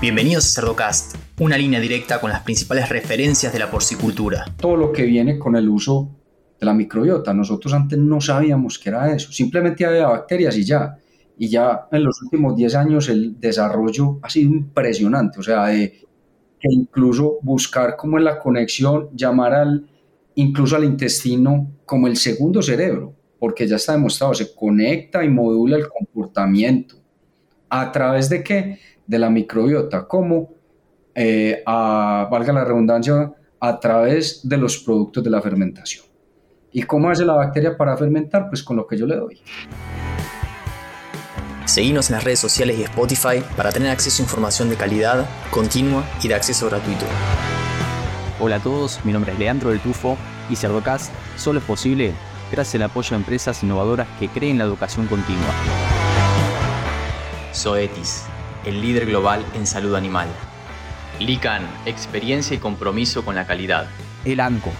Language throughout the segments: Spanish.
Bienvenidos a Cerdocast, una línea directa con las principales referencias de la porcicultura. Todo lo que viene con el uso de la microbiota, nosotros antes no sabíamos qué era eso, simplemente había bacterias y ya. Y ya en los últimos 10 años el desarrollo ha sido impresionante, o sea, que incluso buscar cómo es la conexión, llamar al, incluso al intestino como el segundo cerebro, porque ya está demostrado, se conecta y modula el comportamiento. ¿A través de qué? De la microbiota, como, eh, valga la redundancia, a través de los productos de la fermentación. ¿Y cómo hace la bacteria para fermentar? Pues con lo que yo le doy. Seguimos en las redes sociales y Spotify para tener acceso a información de calidad, continua y de acceso gratuito. Hola a todos, mi nombre es Leandro del Tufo y Cerdocast solo es posible gracias al apoyo de empresas innovadoras que creen la educación continua. Zoetis, el líder global en salud animal. Lican, experiencia y compromiso con la calidad. El ANCO,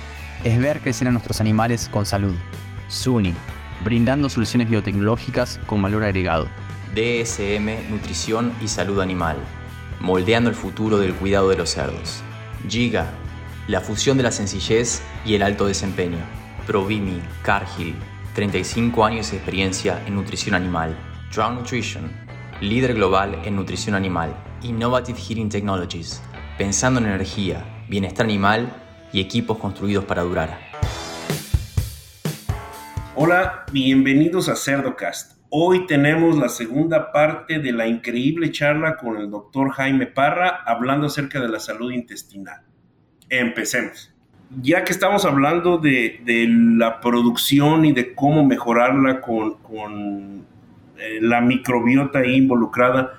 es ver crecer a nuestros animales con salud. SUNY, brindando soluciones biotecnológicas con valor agregado. DSM Nutrición y Salud Animal, moldeando el futuro del cuidado de los cerdos. Giga, la fusión de la sencillez y el alto desempeño. Provimi, Cargill, 35 años de experiencia en nutrición animal. Drown Nutrition, líder global en nutrición animal. Innovative Heating Technologies, pensando en energía, bienestar animal y equipos construidos para durar. Hola, bienvenidos a Cerdocast Hoy tenemos la segunda parte de la increíble charla con el doctor Jaime Parra hablando acerca de la salud intestinal. Empecemos. Ya que estamos hablando de, la producción y de cómo mejorarla con, la microbiota involucrada,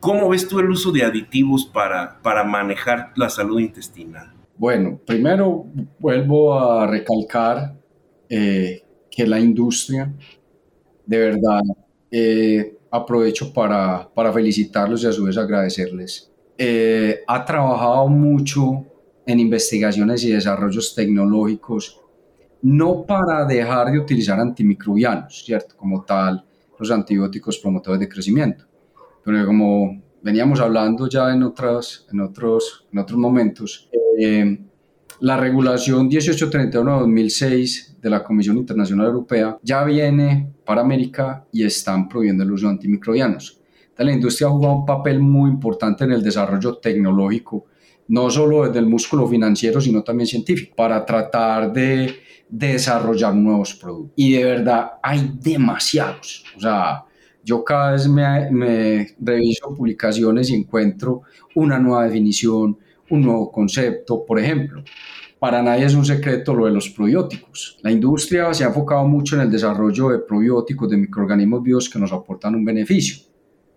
¿cómo ves tú el uso de aditivos para, para manejar la salud intestinal? Bueno, primero vuelvo a recalcar eh, que la industria de verdad, eh, aprovecho para, para, felicitarlos y a su vez agradecerles. Eh, ha trabajado mucho en investigaciones y desarrollos tecnológicos, no para dejar de utilizar antimicrobianos, ¿cierto? Como tal, los antibióticos promotores de crecimiento. Pero como veníamos hablando ya en, otras, en, otros, en otros momentos, eh, la regulación 1831-2006 de la Comisión Internacional Europea ya viene para América y están prohibiendo el uso de antimicrobianos. la industria ha jugado un papel muy importante en el desarrollo tecnológico, no solo desde el músculo financiero, sino también científico, para tratar de desarrollar nuevos productos. Y de verdad hay demasiados. O sea, yo cada vez me, me reviso publicaciones y encuentro una nueva definición, un nuevo concepto. Por ejemplo, para nadie es un secreto lo de los probióticos. La industria se ha enfocado mucho en el desarrollo de probióticos, de microorganismos vivos que nos aportan un beneficio,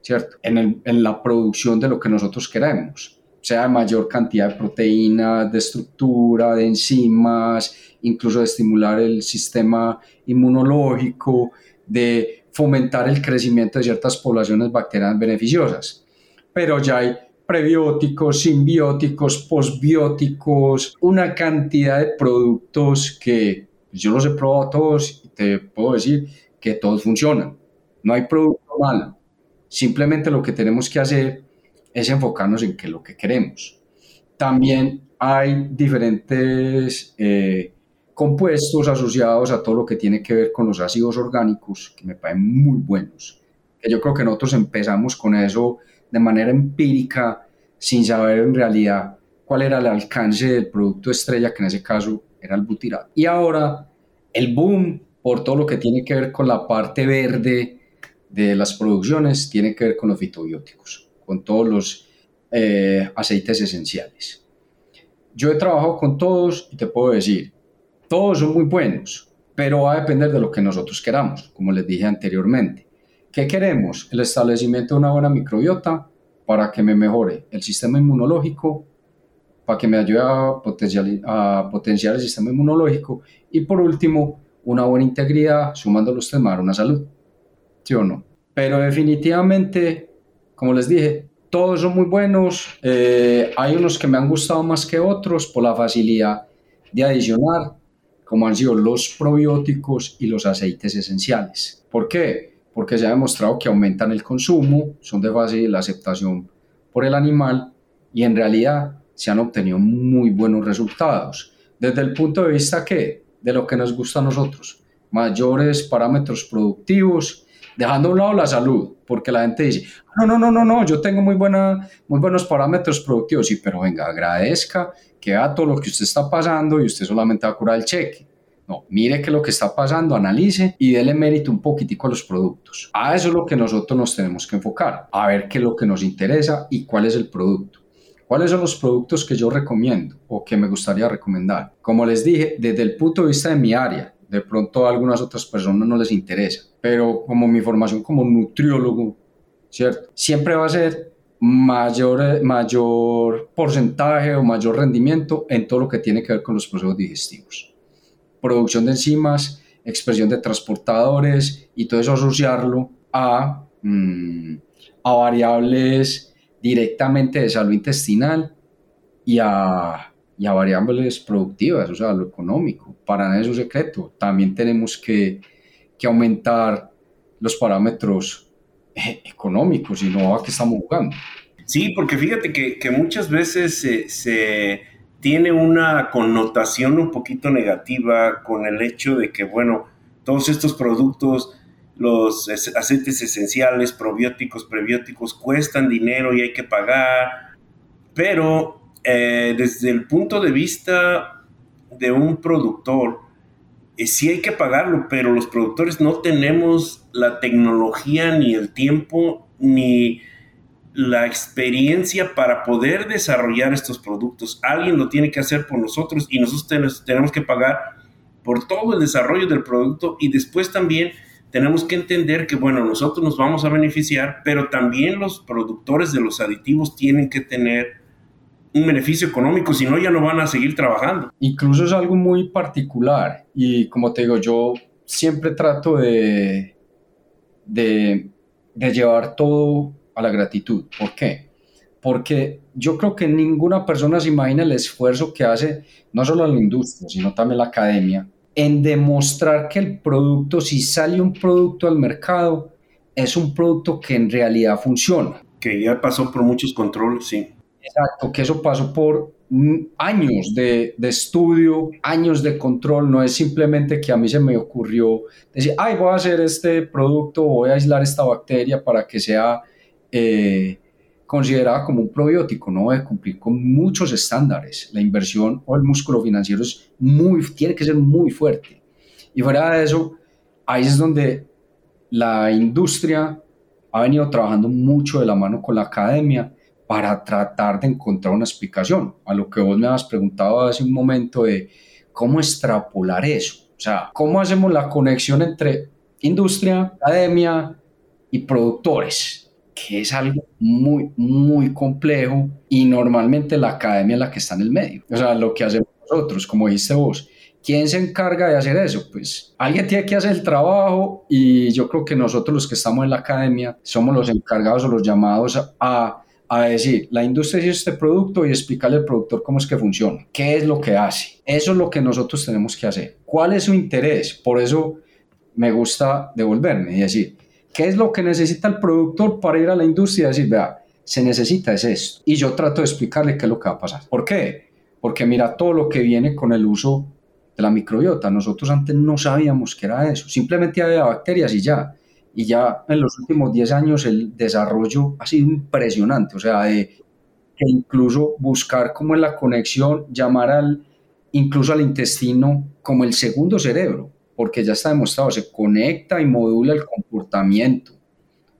¿cierto? En, la producción de lo que nosotros queremos, sea de mayor cantidad de proteínas, de estructura, de enzimas, incluso de estimular el sistema inmunológico, de fomentar el crecimiento de ciertas poblaciones bacterianas beneficiosas. Pero ya hay prebióticos, simbióticos, posbióticos, una cantidad de productos que yo los he probado todos y te puedo decir que todos funcionan. No hay producto malo. Simplemente lo que tenemos que hacer es enfocarnos en qué lo que queremos. También hay diferentes eh, compuestos asociados a todo lo que tiene que ver con los ácidos orgánicos que me parecen muy buenos. Yo creo que nosotros empezamos con eso de manera empírica sin saber en realidad cuál era el alcance del producto estrella, que en ese caso era el butirato. Y ahora el boom por todo lo que tiene que ver con la parte verde de las producciones tiene que ver con los fitobióticos, con todos los eh, aceites esenciales. Yo he trabajado con todos y te puedo decir, todos son muy buenos, pero va a depender de lo que nosotros queramos, como les dije anteriormente. ¿Qué queremos? El establecimiento de una buena microbiota para que me mejore el sistema inmunológico, para que me ayude a, a potenciar el sistema inmunológico y por último, una buena integridad, sumando los temas, una salud. ¿Sí o no? Pero definitivamente, como les dije, todos son muy buenos. Eh, hay unos que me han gustado más que otros por la facilidad de adicionar, como han sido los probióticos y los aceites esenciales. ¿Por qué? porque se ha demostrado que aumentan el consumo, son de fácil aceptación por el animal y en realidad se han obtenido muy buenos resultados. Desde el punto de vista que, de lo que nos gusta a nosotros, mayores parámetros productivos, dejando a un lado la salud, porque la gente dice, no, no, no, no, no, yo tengo muy, buena, muy buenos parámetros productivos, sí, pero venga, agradezca que vea todo lo que usted está pasando y usted solamente va a curar el cheque. No, mire qué es lo que está pasando, analice y déle mérito un poquitico a los productos. A eso es lo que nosotros nos tenemos que enfocar, a ver qué es lo que nos interesa y cuál es el producto. ¿Cuáles son los productos que yo recomiendo o que me gustaría recomendar? Como les dije, desde el punto de vista de mi área, de pronto a algunas otras personas no les interesa, pero como mi formación como nutriólogo, ¿cierto? Siempre va a ser mayor, mayor porcentaje o mayor rendimiento en todo lo que tiene que ver con los procesos digestivos producción de enzimas, expresión de transportadores y todo eso asociarlo a, mm, a variables directamente de salud intestinal y a, y a, variables productivas, o sea, lo económico. Para nada es un secreto. También tenemos que, que aumentar los parámetros eh, económicos y no a qué estamos jugando. Sí, porque fíjate que, que muchas veces se tiene una connotación un poquito negativa con el hecho de que, bueno, todos estos productos, los aceites esenciales, probióticos, prebióticos, cuestan dinero y hay que pagar, pero eh, desde el punto de vista de un productor, eh, sí hay que pagarlo, pero los productores no tenemos la tecnología ni el tiempo ni la experiencia para poder desarrollar estos productos. Alguien lo tiene que hacer por nosotros y nosotros tenemos que pagar por todo el desarrollo del producto y después también tenemos que entender que, bueno, nosotros nos vamos a beneficiar, pero también los productores de los aditivos tienen que tener un beneficio económico, si no ya no van a seguir trabajando. Incluso es algo muy particular y como te digo, yo siempre trato de, de, de llevar todo a la gratitud. ¿Por qué? Porque yo creo que ninguna persona se imagina el esfuerzo que hace no solo la industria, sino también la academia en demostrar que el producto, si sale un producto al mercado, es un producto que en realidad funciona. Que ya pasó por muchos controles, sí. Exacto, que eso pasó por años de, de, estudio, años de control, no es simplemente que a mí se me ocurrió decir, ay, voy a hacer este producto, voy a aislar esta bacteria para que sea eh, considerada como un probiótico, no debe cumplir con muchos estándares. La inversión o el músculo financiero es muy, tiene que ser muy fuerte. Y fuera de eso, ahí es donde la industria ha venido trabajando mucho de la mano con la academia para tratar de encontrar una explicación a lo que vos me has preguntado hace un momento de cómo extrapolar eso. O sea, cómo hacemos la conexión entre industria, academia y productores que es algo muy, muy complejo y normalmente la academia es la que está en el medio. O sea, lo que hacemos nosotros, como dijiste vos, ¿quién se encarga de hacer eso? Pues alguien tiene que hacer el trabajo y yo creo que nosotros los que estamos en la academia somos los encargados o los llamados a, a decir, la industria hizo este producto y explicarle al productor cómo es que funciona, qué es lo que hace. Eso es lo que nosotros tenemos que hacer. ¿Cuál es su interés? Por eso me gusta devolverme y decir, ¿Qué es lo que necesita el productor para ir a la industria y decir, vea, se necesita es esto? Y yo trato de explicarle qué es lo que va a pasar. ¿Por qué? Porque mira todo lo que viene con el uso de la microbiota. Nosotros antes no sabíamos qué era eso. Simplemente había bacterias y ya. Y ya en los últimos 10 años el desarrollo ha sido impresionante. O sea, que incluso buscar cómo es la conexión, llamar al, incluso al intestino como el segundo cerebro porque ya está demostrado, se conecta y modula el comportamiento.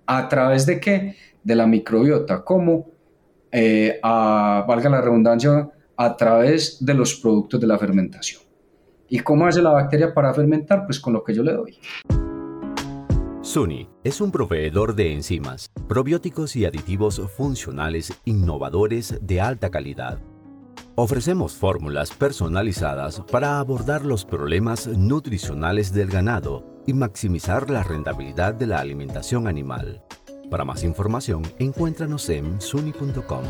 ¿A través de qué? De la microbiota, como, eh, valga la redundancia, a través de los productos de la fermentación. ¿Y cómo hace la bacteria para fermentar? Pues con lo que yo le doy. Suni es un proveedor de enzimas, probióticos y aditivos funcionales innovadores de alta calidad Ofrecemos fórmulas personalizadas para abordar los problemas nutricionales del ganado y maximizar la rentabilidad de la alimentación animal. Para más información, encuéntranos en suni.com.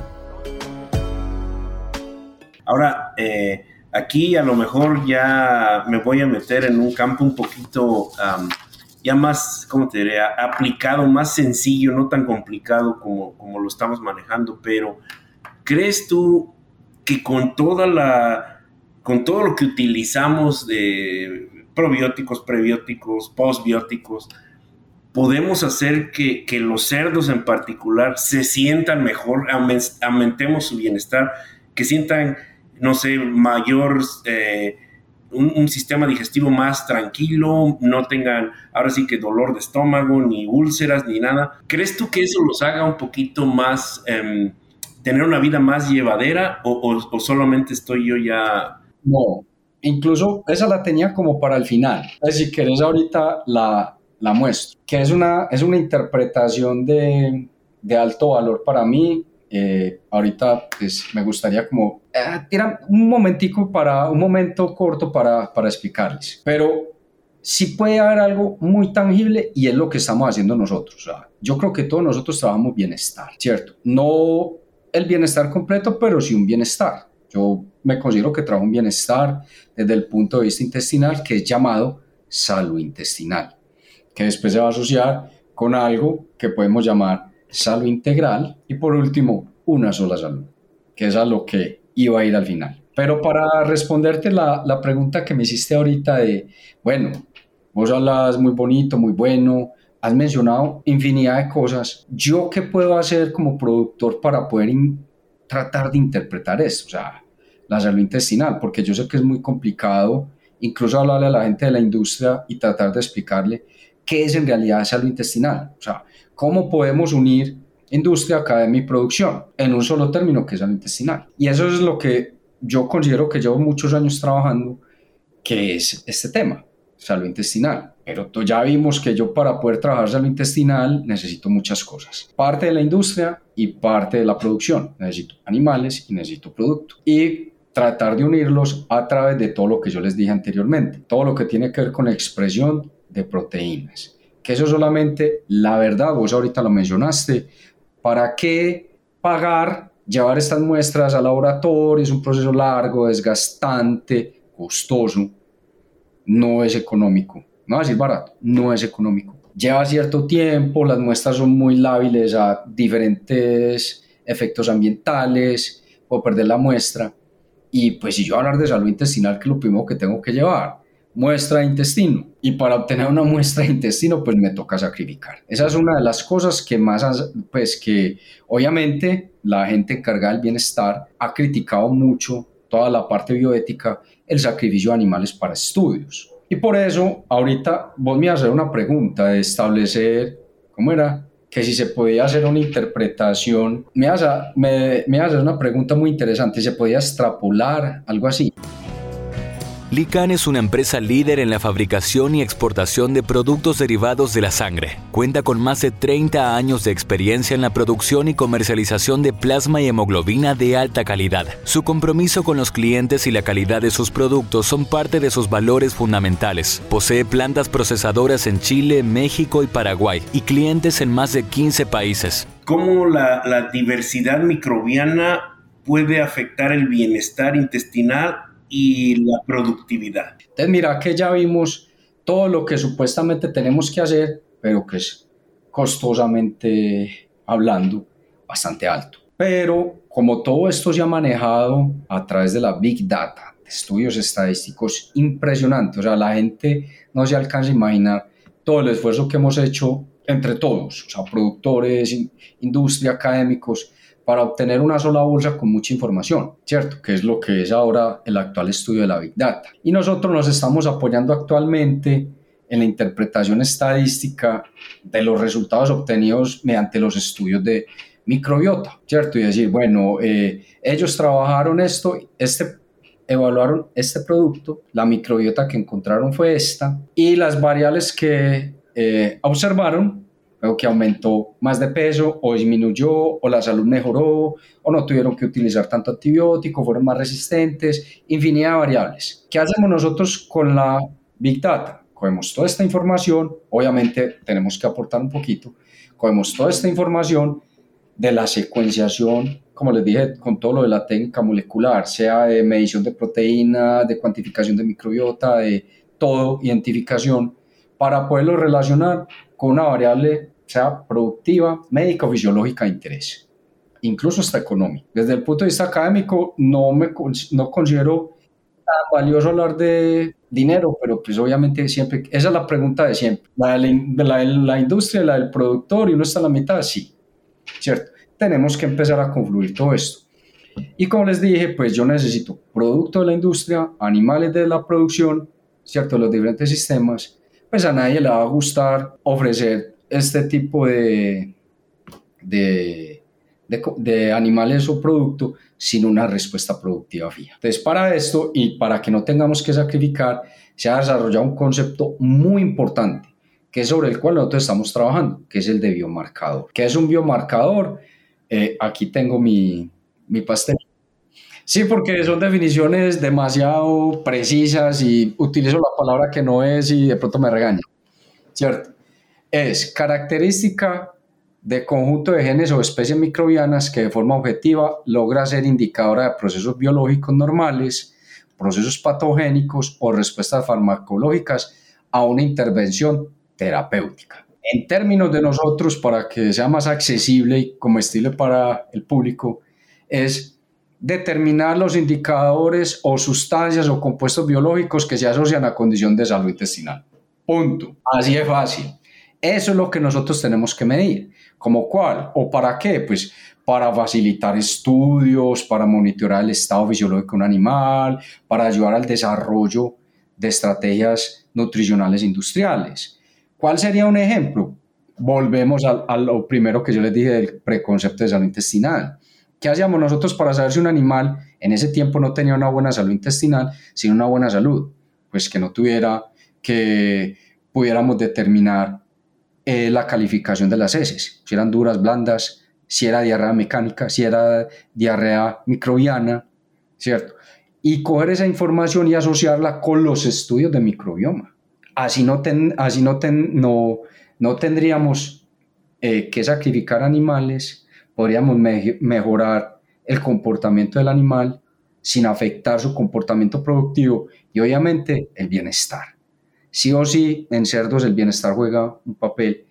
Ahora, eh, aquí a lo mejor ya me voy a meter en un campo un poquito ya más, ¿cómo te diría? Aplicado, más sencillo, no tan complicado como, como lo estamos manejando, pero ¿crees tú que con toda la, con todo lo que utilizamos de probióticos, prebióticos, postbióticos, podemos hacer que, los cerdos en particular se sientan mejor, aumentemos su bienestar, que sientan, no sé, mayor, eh, un, sistema digestivo más tranquilo, no tengan ahora sí que dolor de estómago, ni úlceras, ni nada. ¿Crees tú que eso los haga un poquito más, em, tener una vida más llevadera o, o solamente estoy yo ya... No, incluso esa la tenía como para el final. Si querés ahorita la, la muestro, que es una, es una interpretación de, de alto valor para mí. Eh, ahorita pues, me gustaría como eh, un momentico para un momento corto para, para explicarles, pero sí puede haber algo muy tangible y es lo que estamos haciendo nosotros. yo creo que todos nosotros trabajamos bienestar, ¿cierto? No el bienestar completo, pero sí un bienestar. Yo me considero que trabajo un bienestar desde el punto de vista intestinal que es llamado salud intestinal que después se va a asociar con algo que podemos llamar salud integral y por último una sola salud, que es a lo que iba a ir al final. Pero para responderte la, la pregunta que me hiciste ahorita de, bueno, vos hablas muy bonito, muy bueno, has mencionado infinidad de cosas, ¿yo qué puedo hacer como productor para poder tratar de interpretar esto? O sea, la salud intestinal, porque yo sé que es muy complicado incluso hablarle a la gente de la industria y tratar de explicarle qué es en realidad salud intestinal. O sea, cómo podemos unir industria, academia y producción en un solo término que es salud intestinal. Y eso es lo que yo considero que llevo muchos años trabajando, que es este tema, salud intestinal. Pero ya vimos que yo para poder trabajar salud intestinal necesito muchas cosas. Parte de la industria y parte de la producción. Necesito animales y necesito producto. Y tratar de unirlos a través de todo lo que yo les dije anteriormente. Todo lo que tiene que ver con expresión de proteínas. Que eso solamente, la verdad, vos ahorita lo mencionaste, ¿para qué pagar, llevar estas muestras al laboratorio? Es un proceso largo, desgastante, costoso, no es económico. No va a decir barato, no es económico. Lleva cierto tiempo, las muestras son muy lábiles a diferentes efectos ambientales, puedo perder la muestra. Y pues si yo hablar de salud intestinal, que es lo primero que tengo que llevar, muestra de intestino y para obtener una muestra de intestino pues me toca sacrificar. Esa es una de las cosas que más, pues que obviamente la gente encargada del bienestar ha criticado mucho toda la parte bioética, el sacrificio de animales para estudios. Y por eso ahorita vos me hacer una pregunta de establecer, ¿cómo era? Que si se podía hacer una interpretación, me a, me, me hacer una pregunta muy interesante, ¿se podía extrapolar algo así? Lican es una empresa líder en la fabricación y exportación de productos derivados de la sangre. Cuenta con más de 30 años de experiencia en la producción y comercialización de plasma y hemoglobina de alta calidad. Su compromiso con los clientes y la calidad de sus productos son parte de sus valores fundamentales. Posee plantas procesadoras en Chile, México y Paraguay y clientes en más de 15 países. ¿Cómo la, la diversidad microbiana puede afectar el bienestar intestinal y la productividad. Entonces, mira que ya vimos todo lo que supuestamente tenemos que hacer, pero que es costosamente hablando bastante alto. Pero como todo esto se ha manejado a través de la Big Data, estudios estadísticos impresionantes, o sea, la gente no se alcanza a imaginar todo el esfuerzo que hemos hecho entre todos, o sea, productores, industria, académicos, para obtener una sola bolsa con mucha información, ¿cierto? Que es lo que es ahora el actual estudio de la Big Data. Y nosotros nos estamos apoyando actualmente en la interpretación estadística de los resultados obtenidos mediante los estudios de microbiota, ¿cierto? Y decir, bueno, eh, ellos trabajaron esto, este, evaluaron este producto, la microbiota que encontraron fue esta, y las variables que eh, observaron o que aumentó más de peso o disminuyó o la salud mejoró o no tuvieron que utilizar tanto antibiótico, fueron más resistentes, infinidad de variables. ¿Qué hacemos nosotros con la Big Data? Cogemos toda esta información, obviamente tenemos que aportar un poquito, cogemos toda esta información de la secuenciación, como les dije, con todo lo de la técnica molecular, sea de medición de proteína, de cuantificación de microbiota, de todo, identificación, para poderlo relacionar con una variable, sea productiva, médica o fisiológica de interés, incluso hasta económica. Desde el punto de vista académico, no, me, no considero tan valioso hablar de dinero, pero pues obviamente siempre, esa es la pregunta de siempre. La de la, la industria, la del productor y uno está a la mitad, sí, ¿cierto? Tenemos que empezar a confluir todo esto. Y como les dije, pues yo necesito producto de la industria, animales de la producción, ¿cierto? Los diferentes sistemas. Pues a nadie le va a gustar ofrecer este tipo de, de, de, animales o producto sin una respuesta productiva fija. Entonces, para esto y para que no tengamos que sacrificar, se ha desarrollado un concepto muy importante, que es sobre el cual nosotros estamos trabajando, que es el de biomarcador. ¿Qué es un biomarcador? Eh, aquí tengo mi, mi pastel. Sí, porque son definiciones demasiado precisas y utilizo la palabra que no es y de pronto me regaña. ¿Cierto? Es característica de conjunto de genes o especies microbianas que de forma objetiva logra ser indicadora de procesos biológicos normales, procesos patogénicos o respuestas farmacológicas a una intervención terapéutica. En términos de nosotros, para que sea más accesible y comestible para el público, es determinar los indicadores o sustancias o compuestos biológicos que se asocian a condición de salud intestinal. Punto. Así es fácil. Eso es lo que nosotros tenemos que medir. ¿Como cuál? ¿O para qué? Pues para facilitar estudios, para monitorear el estado fisiológico de un animal, para ayudar al desarrollo de estrategias nutricionales industriales. ¿Cuál sería un ejemplo? Volvemos a, a lo primero que yo les dije del preconcepto de salud intestinal ¿Qué hacíamos nosotros para saber si un animal en ese tiempo no tenía una buena salud intestinal, sino una buena salud? Pues que no tuviera, que pudiéramos determinar eh, la calificación de las heces, si eran duras, blandas, si era diarrea mecánica, si era diarrea microbiana, ¿cierto? Y coger esa información y asociarla con los estudios de microbioma. Así no, así no, no, no tendríamos eh, que sacrificar animales podríamos mejorar el comportamiento del animal sin afectar su comportamiento productivo y obviamente el bienestar. Sí o sí, en cerdos el bienestar juega un papel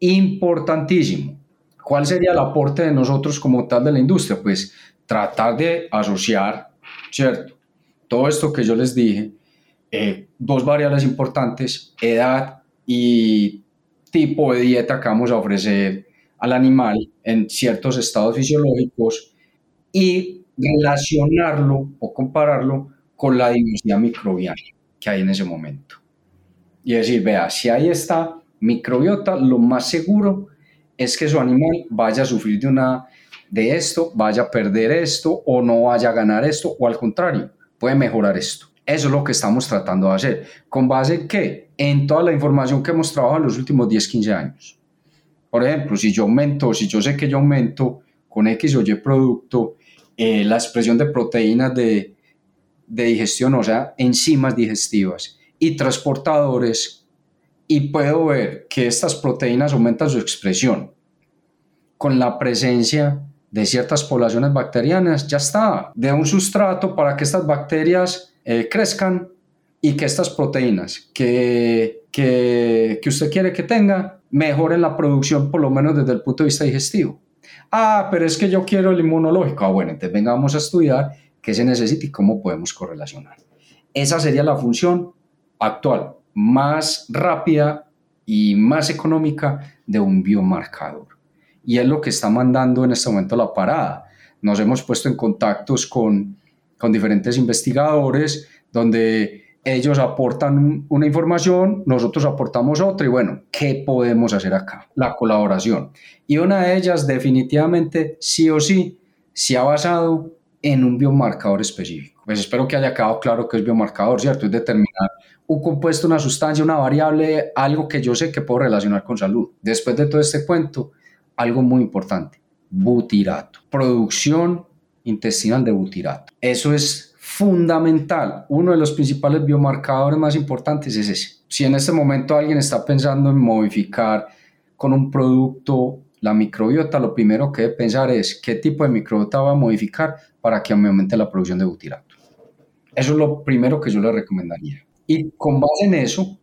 importantísimo. ¿Cuál sería el aporte de nosotros como tal de la industria? Pues tratar de asociar, ¿cierto? Todo esto que yo les dije, eh, dos variables importantes, edad y tipo de dieta que vamos a ofrecer al animal en ciertos estados fisiológicos y relacionarlo o compararlo con la diversidad microbiana que hay en ese momento. Y decir, vea, si ahí está microbiota, lo más seguro es que su animal vaya a sufrir de, una, de esto, vaya a perder esto o no vaya a ganar esto o al contrario, puede mejorar esto. Eso es lo que estamos tratando de hacer. ¿Con base qué? En toda la información que hemos trabajado en los últimos 10, 15 años. Por ejemplo, si yo aumento, si yo sé que yo aumento con X o Y producto eh, la expresión de proteínas de, de digestión, o sea, enzimas digestivas y transportadores, y puedo ver que estas proteínas aumentan su expresión con la presencia de ciertas poblaciones bacterianas, ya está, de un sustrato para que estas bacterias eh, crezcan y que estas proteínas que, que, que usted quiere que tenga mejoren la producción, por lo menos desde el punto de vista digestivo. Ah, pero es que yo quiero el inmunológico. Ah, bueno, entonces vengamos a estudiar qué se necesita y cómo podemos correlacionar. Esa sería la función actual, más rápida y más económica de un biomarcador. Y es lo que está mandando en este momento la parada. Nos hemos puesto en contactos con, con diferentes investigadores donde ellos aportan una información, nosotros aportamos otra y bueno, ¿qué podemos hacer acá? La colaboración. Y una de ellas definitivamente, sí o sí, se ha basado en un biomarcador específico. Pues espero que haya quedado claro que es biomarcador, ¿cierto? Es determinar un compuesto, una sustancia, una variable, algo que yo sé que puedo relacionar con salud. Después de todo este cuento, algo muy importante, butirato, producción intestinal de butirato. Eso es fundamental, uno de los principales biomarcadores más importantes es ese. Si en este momento alguien está pensando en modificar con un producto la microbiota, lo primero que debe pensar es qué tipo de microbiota va a modificar para que aumente la producción de butirato. Eso es lo primero que yo le recomendaría. Y con base en eso,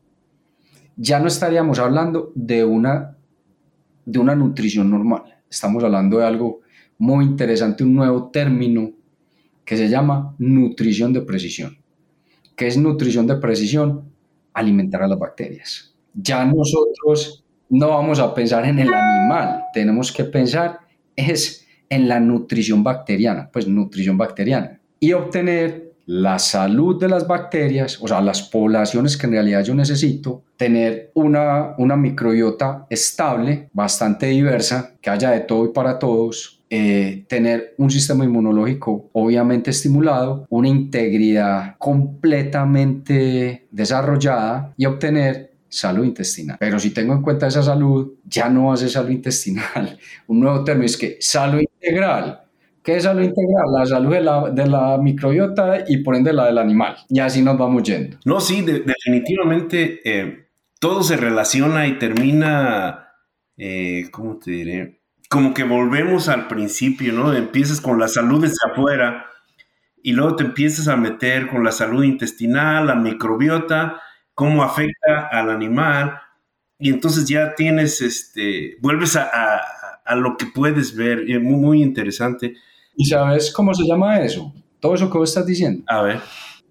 ya no estaríamos hablando de una, de una nutrición normal. Estamos hablando de algo muy interesante, un nuevo término que se llama nutrición de precisión. ¿Qué es nutrición de precisión? Alimentar a las bacterias. Ya nosotros no vamos a pensar en el animal, tenemos que pensar es en la nutrición bacteriana, pues nutrición bacteriana, y obtener la salud de las bacterias, o sea, las poblaciones que en realidad yo necesito, tener una, una microbiota estable, bastante diversa, que haya de todo y para todos, eh, tener un sistema inmunológico obviamente estimulado, una integridad completamente desarrollada y obtener salud intestinal. Pero si tengo en cuenta esa salud, ya no ser salud intestinal. Un nuevo término es que salud integral. ¿Qué es salud integral? La salud de la, de la, microbiota y por ende la del animal. Y así nos vamos yendo. No, sí, definitivamente eh, todo se relaciona y termina, eh, ¿cómo te diré? como que volvemos al principio, ¿no? Empiezas con la salud desde afuera y luego te empiezas a meter con la salud intestinal, la microbiota, cómo afecta al animal y entonces ya tienes, este, vuelves a, lo que puedes ver, muy, muy interesante. ¿Y sabes cómo se llama eso? Todo eso que vos estás diciendo. A ver.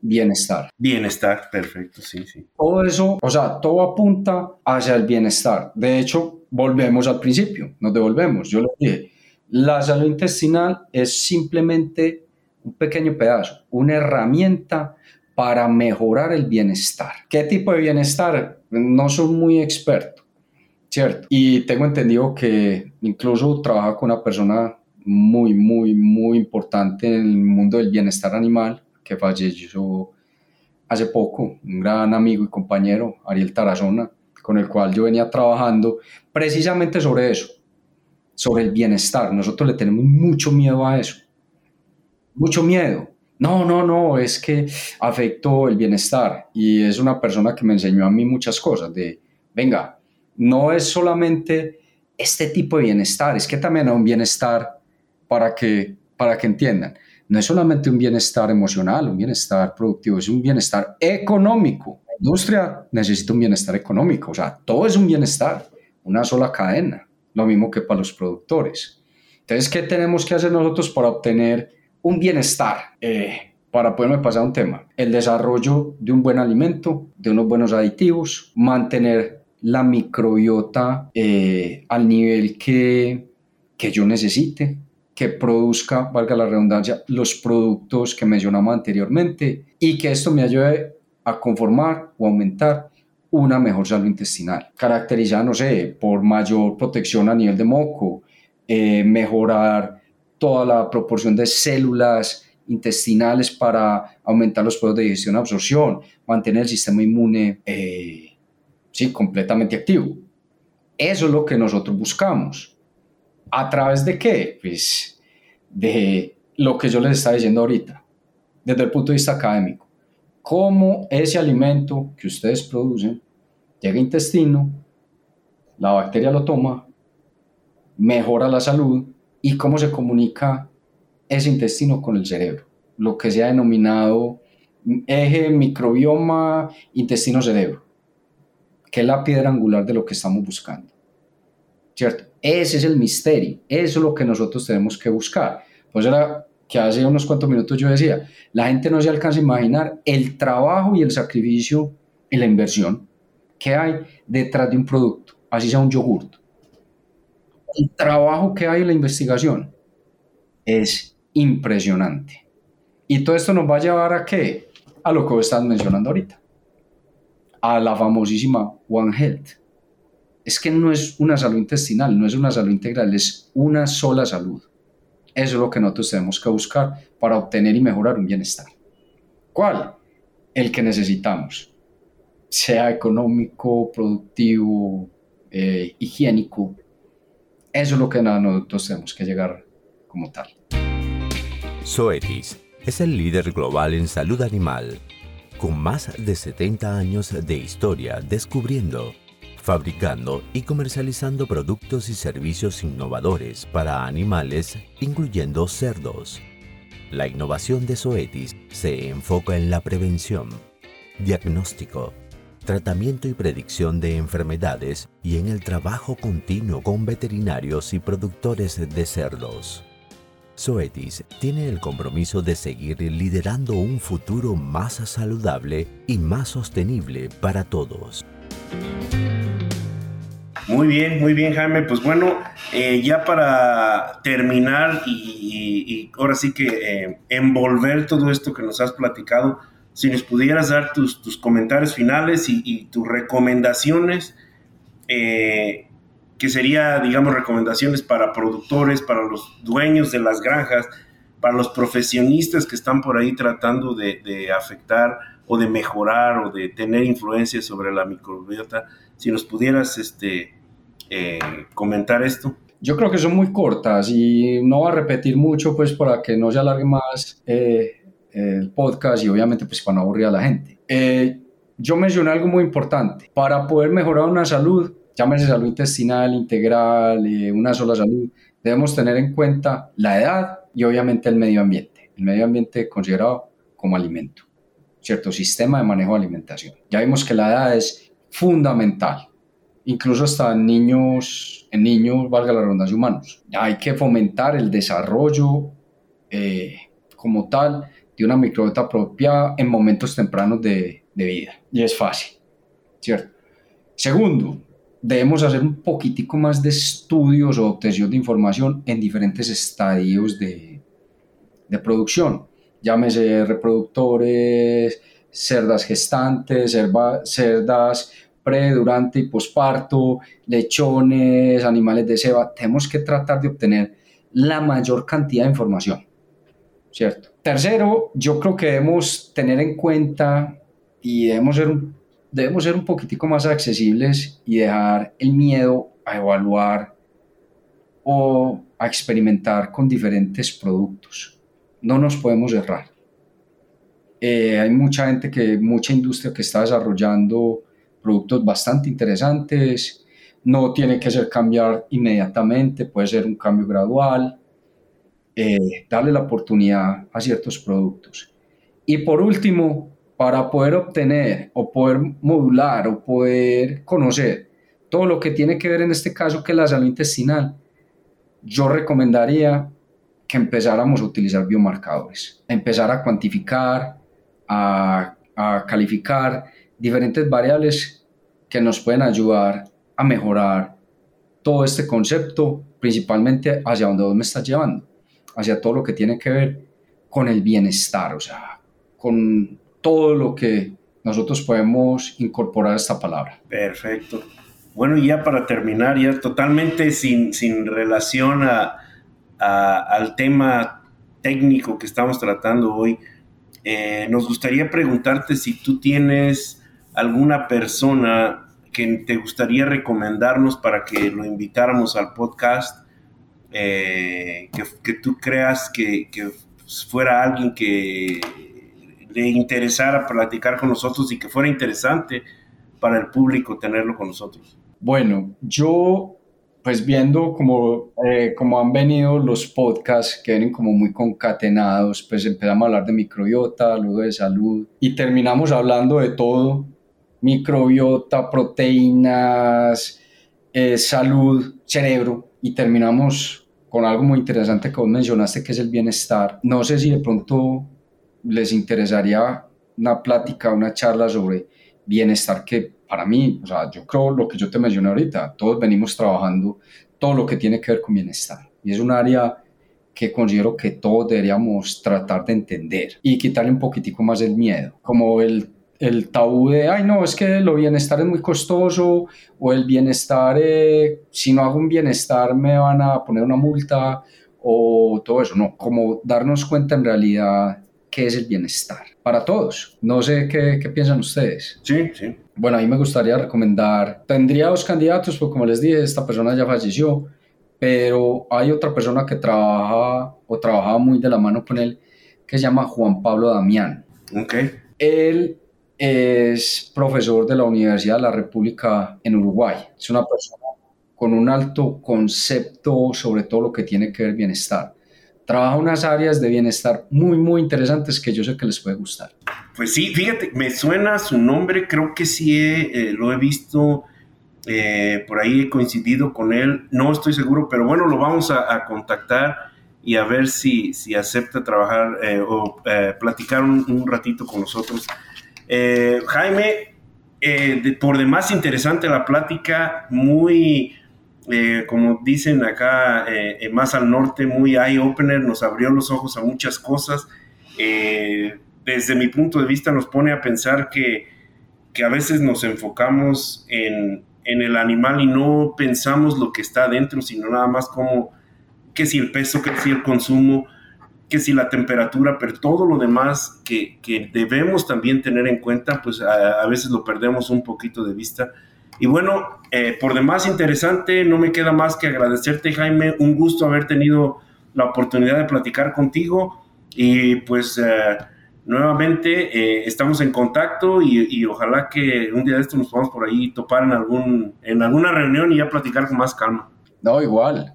Bienestar. Bienestar, perfecto, sí, sí. Todo eso, o sea, todo apunta hacia el bienestar. De hecho, volvemos al principio, nos devolvemos. Yo le dije, la salud intestinal es simplemente un pequeño pedazo, una herramienta para mejorar el bienestar. ¿Qué tipo de bienestar? No soy muy experto, ¿cierto? Y tengo entendido que incluso trabaja con una persona muy, muy, muy importante en el mundo del bienestar animal, que falleció hace poco, un gran amigo y compañero, Ariel Tarazona con el cual yo venía trabajando precisamente sobre eso, sobre el bienestar. Nosotros le tenemos mucho miedo a eso, mucho miedo. No, no, no, es que afectó el bienestar y es una persona que me enseñó a mí muchas cosas de, venga, no es solamente este tipo de bienestar, es que también hay un bienestar para que, para que entiendan. No es solamente un bienestar emocional, un bienestar productivo, es un bienestar económico industria necesita un bienestar económico, o sea, todo es un bienestar, una sola cadena, lo mismo que para los productores. Entonces, ¿qué tenemos que hacer nosotros para obtener un bienestar? Eh, para poderme pasar un tema, el desarrollo de un buen alimento, de unos buenos aditivos, mantener la microbiota eh, al nivel que, que yo necesite, que produzca, valga la redundancia, los productos que mencionamos anteriormente y que esto me ayude a conformar o aumentar una mejor salud intestinal, caracterizada, no sé, por mayor protección a nivel de moco, eh, mejorar toda la proporción de células intestinales para aumentar los procesos de digestión y absorción, mantener el sistema inmune eh, sí, completamente activo. Eso es lo que nosotros buscamos. ¿A través de qué? Pues de lo que yo les estaba diciendo ahorita, desde el punto de vista académico cómo ese alimento que ustedes producen llega al intestino, la bacteria lo toma, mejora la salud y cómo se comunica ese intestino con el cerebro, lo que se ha denominado eje microbioma intestino-cerebro, que es la piedra angular de lo que estamos buscando. ¿Cierto? Ese es el misterio, eso es lo que nosotros tenemos que buscar. Pues era que hace unos cuantos minutos yo decía, la gente no se alcanza a imaginar el trabajo y el sacrificio y la inversión que hay detrás de un producto, así sea un yogurt. El trabajo que hay en la investigación es impresionante. Y todo esto nos va a llevar a qué? A lo que vos estás mencionando ahorita. A la famosísima One Health. Es que no es una salud intestinal, no es una salud integral, es una sola salud. Eso es lo que nosotros tenemos que buscar para obtener y mejorar un bienestar. ¿Cuál? El que necesitamos, sea económico, productivo, eh, higiénico. Eso es lo que nosotros tenemos que llegar como tal. Zoetis es el líder global en salud animal, con más de 70 años de historia descubriendo fabricando y comercializando productos y servicios innovadores para animales, incluyendo cerdos. La innovación de Zoetis se enfoca en la prevención, diagnóstico, tratamiento y predicción de enfermedades y en el trabajo continuo con veterinarios y productores de cerdos. Zoetis tiene el compromiso de seguir liderando un futuro más saludable y más sostenible para todos. Muy bien, muy bien, Jaime. Pues bueno, eh, ya para terminar y, ahora sí que eh, envolver todo esto que nos has platicado, si nos pudieras dar tus, comentarios finales y, tus recomendaciones, eh, que sería, digamos, recomendaciones para productores, para los dueños de las granjas, para los profesionistas que están por ahí tratando de afectar o de mejorar o de tener influencia sobre la microbiota si nos pudieras este, eh, comentar esto. Yo creo que son muy cortas y no va a repetir mucho pues para que no se alargue más eh, el podcast y obviamente pues para no aburrir a la gente. Eh, yo mencioné algo muy importante. Para poder mejorar una salud, llámese salud intestinal, integral, una sola salud, debemos tener en cuenta la edad y obviamente el medio ambiente. El medio ambiente considerado como alimento, cierto sistema de manejo de alimentación. Ya vimos que la edad es fundamental, incluso hasta en niños, en niños, valga la redundancia, humanos. Hay que fomentar el desarrollo eh, como tal de una microbiota propia en momentos tempranos de, de vida. Y es fácil, ¿cierto? Segundo, debemos hacer un poquitico más de estudios o obtención de información en diferentes estadios de, de producción. Llámese reproductores, cerdas gestantes, cerdas pre, durante y posparto, lechones, animales de ceba. Tenemos que tratar de obtener la mayor cantidad de información, ¿cierto? Tercero, yo creo que debemos tener en cuenta y debemos ser debemos ser un poquitico más accesibles y dejar el miedo a evaluar o a experimentar con diferentes productos. No nos podemos errar. Eh, hay mucha gente que, mucha industria que está desarrollando productos bastante interesantes. No tiene que ser cambiar inmediatamente, puede ser un cambio gradual. Eh, darle la oportunidad a ciertos productos. Y por último, para poder obtener o poder modular o poder conocer todo lo que tiene que ver en este caso que es la salud intestinal, yo recomendaría que empezáramos a utilizar biomarcadores, empezar a cuantificar, a, a calificar diferentes variables que nos pueden ayudar a mejorar todo este concepto, principalmente hacia donde vos me estás llevando, hacia todo lo que tiene que ver con el bienestar, o sea, con todo lo que nosotros podemos incorporar esta palabra. Perfecto. Bueno, y ya para terminar, ya totalmente sin, sin relación a, al tema técnico que estamos tratando hoy, eh, nos gustaría preguntarte si tú tienes alguna persona que te gustaría recomendarnos para que lo invitáramos al podcast, eh, que, tú creas que, fuera alguien que le interesara platicar con nosotros y que fuera interesante para el público tenerlo con nosotros. Bueno, yo pues viendo como, eh, como han venido los podcasts que vienen como muy concatenados, pues empezamos a hablar de microbiota, luego de salud y terminamos hablando de todo microbiota, proteínas, eh, salud, cerebro y terminamos con algo muy interesante que vos mencionaste que es el bienestar. No sé si de pronto les interesaría una plática, una charla sobre bienestar que para mí, o sea, yo creo lo que yo te mencioné ahorita, todos venimos trabajando todo lo que tiene que ver con bienestar. Y es un área que considero que todos deberíamos tratar de entender y quitarle un poquitico más el miedo, como el el tabú de, ay, no, es que lo bienestar es muy costoso, o el bienestar, eh, si no hago un bienestar me van a poner una multa, o todo eso, no, como darnos cuenta en realidad qué es el bienestar para todos. No sé qué, qué piensan ustedes. Sí, sí. Bueno, a mí me gustaría recomendar, tendría dos candidatos, porque como les dije, esta persona ya falleció, pero hay otra persona que trabaja o trabajaba muy de la mano con él, que se llama Juan Pablo Damián. Ok. Él es profesor de la Universidad de la República en Uruguay. Es una persona con un alto concepto sobre todo lo que tiene que ver bienestar. Trabaja unas áreas de bienestar muy, muy interesantes que yo sé que les puede gustar. Pues sí, fíjate, me suena su nombre, creo que sí eh, lo he visto, eh, por ahí he coincidido con él, no estoy seguro, pero bueno, lo vamos a, contactar y a ver si, si acepta trabajar eh, o platicar un, ratito con nosotros. Jaime, por demás interesante la plática, muy eh, como dicen acá eh, más al norte, muy eye-opener, nos abrió los ojos a muchas cosas. Eh, desde mi punto de vista nos pone a pensar que, que a veces nos enfocamos en, en, el animal y no pensamos lo que está adentro, sino nada más como que si el peso, que si el consumo, que si la temperatura, pero todo lo demás que, que debemos también tener en cuenta, pues a veces lo perdemos un poquito de vista y bueno, eh, por demás interesante, no me queda más que agradecerte, Jaime. Un gusto haber tenido la oportunidad de platicar contigo. Y pues eh, nuevamente eh, estamos en contacto y, ojalá que un día de esto nos podamos por ahí topar en, algún, en alguna reunión y ya platicar con más calma. No, igual.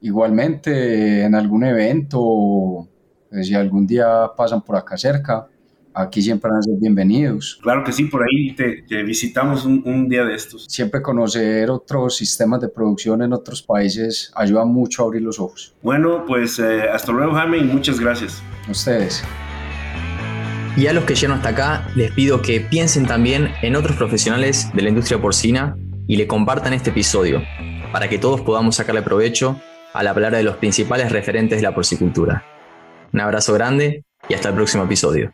Igualmente en algún evento, pues, si algún día pasan por acá cerca, aquí siempre van a ser bienvenidos. Claro que sí, por ahí te, visitamos un, día de estos. Siempre conocer otros sistemas de producción en otros países ayuda mucho a abrir los ojos. Bueno, pues eh, hasta luego Jaime y muchas gracias. A ustedes. Y a los que llegan hasta acá, les pido que piensen también en otros profesionales de la industria porcina y le compartan este episodio, para que todos podamos sacarle provecho al hablar de los principales referentes de la porcicultura. Un abrazo grande y hasta el próximo episodio.